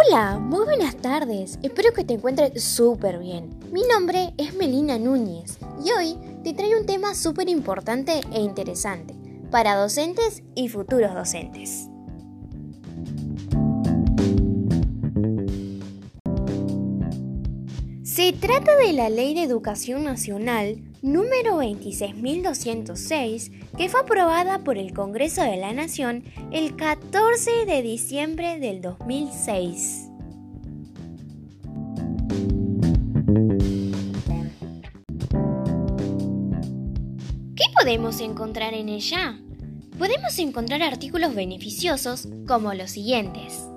Hola, muy buenas tardes. Espero que te encuentres súper bien. Mi nombre es Melina Núñez y hoy te traigo un tema súper importante e interesante para docentes y futuros docentes. Se trata de la Ley de Educación Nacional número 26.206 que fue aprobada por el Congreso de la Nación el 14 de diciembre del 2006. ¿Qué podemos encontrar en ella? Podemos encontrar artículos beneficiosos como los siguientes.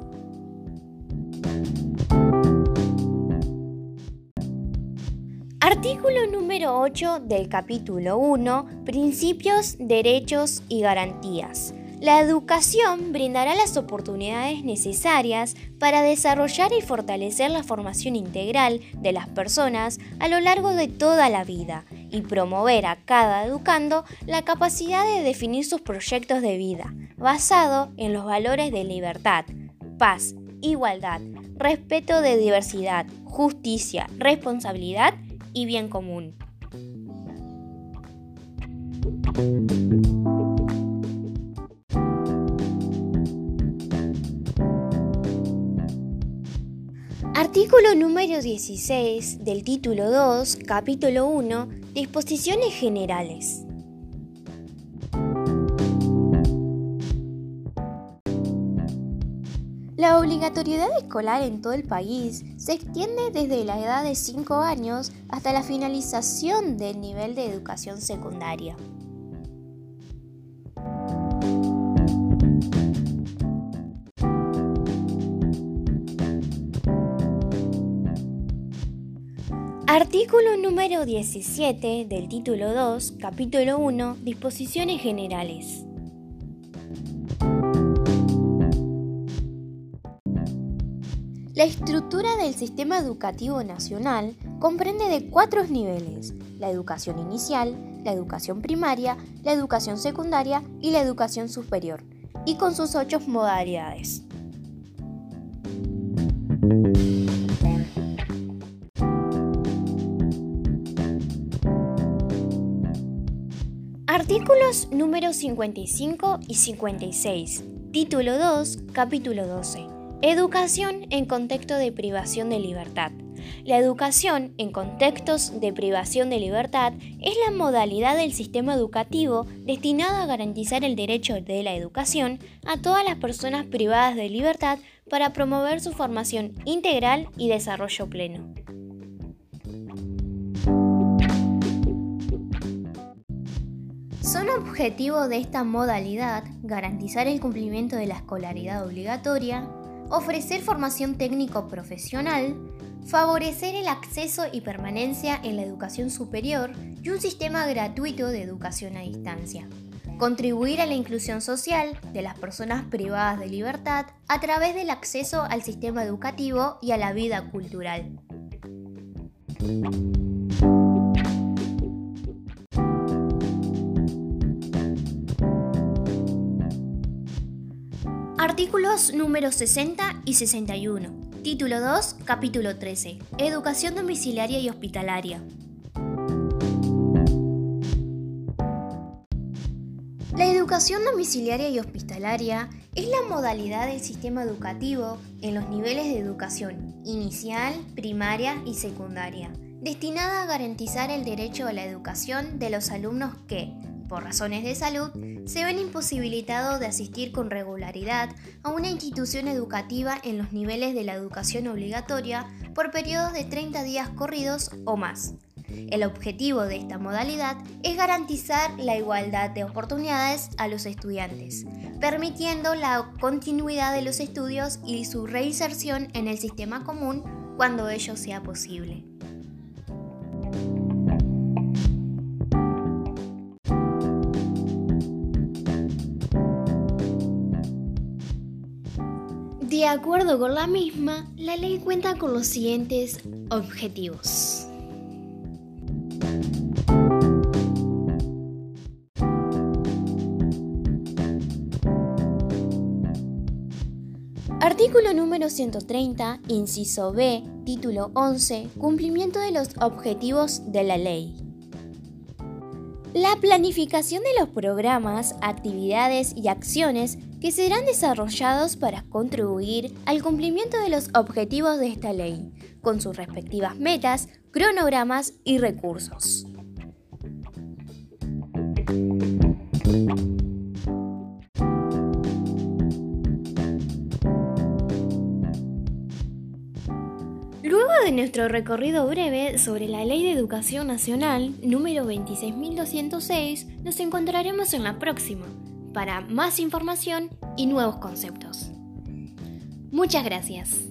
Artículo número 8 del capítulo 1, Principios, Derechos y Garantías. La educación brindará las oportunidades necesarias para desarrollar y fortalecer la formación integral de las personas a lo largo de toda la vida y promover a cada educando la capacidad de definir sus proyectos de vida, basado en los valores de libertad, paz, igualdad, respeto de diversidad, justicia, responsabilidad y bien común. Artículo número 16 del título 2, capítulo 1, Disposiciones Generales. La obligatoriedad escolar en todo el país se extiende desde la edad de 5 años hasta la finalización del nivel de educación secundaria. Artículo número 17 del título 2, capítulo 1, Disposiciones Generales. La estructura del sistema educativo nacional comprende de cuatro niveles, la educación inicial, la educación primaria, la educación secundaria y la educación superior, y con sus ocho modalidades. Artículos números 55 y 56. Título 2, capítulo 12. Educación en contexto de privación de libertad. La educación en contextos de privación de libertad es la modalidad del sistema educativo destinada a garantizar el derecho de la educación a todas las personas privadas de libertad para promover su formación integral y desarrollo pleno. Son objetivos de esta modalidad garantizar el cumplimiento de la escolaridad obligatoria, ofrecer formación técnico-profesional, favorecer el acceso y permanencia en la educación superior y un sistema gratuito de educación a distancia. Contribuir a la inclusión social de las personas privadas de libertad a través del acceso al sistema educativo y a la vida cultural. Artículos números 60 y 61. Título 2, capítulo 13. Educación domiciliaria y hospitalaria. La educación domiciliaria y hospitalaria es la modalidad del sistema educativo en los niveles de educación inicial, primaria y secundaria, destinada a garantizar el derecho a la educación de los alumnos que, por razones de salud, se ven imposibilitados de asistir con regularidad a una institución educativa en los niveles de la educación obligatoria por periodos de 30 días corridos o más. El objetivo de esta modalidad es garantizar la igualdad de oportunidades a los estudiantes, permitiendo la continuidad de los estudios y su reinserción en el sistema común cuando ello sea posible. De acuerdo con la misma, la ley cuenta con los siguientes objetivos. Artículo número 130, inciso B, título 11, cumplimiento de los objetivos de la ley. La planificación de los programas, actividades y acciones que serán desarrollados para contribuir al cumplimiento de los objetivos de esta ley, con sus respectivas metas, cronogramas y recursos. Luego de nuestro recorrido breve sobre la Ley de Educación Nacional número 26.206, nos encontraremos en la próxima para más información y nuevos conceptos. Muchas gracias.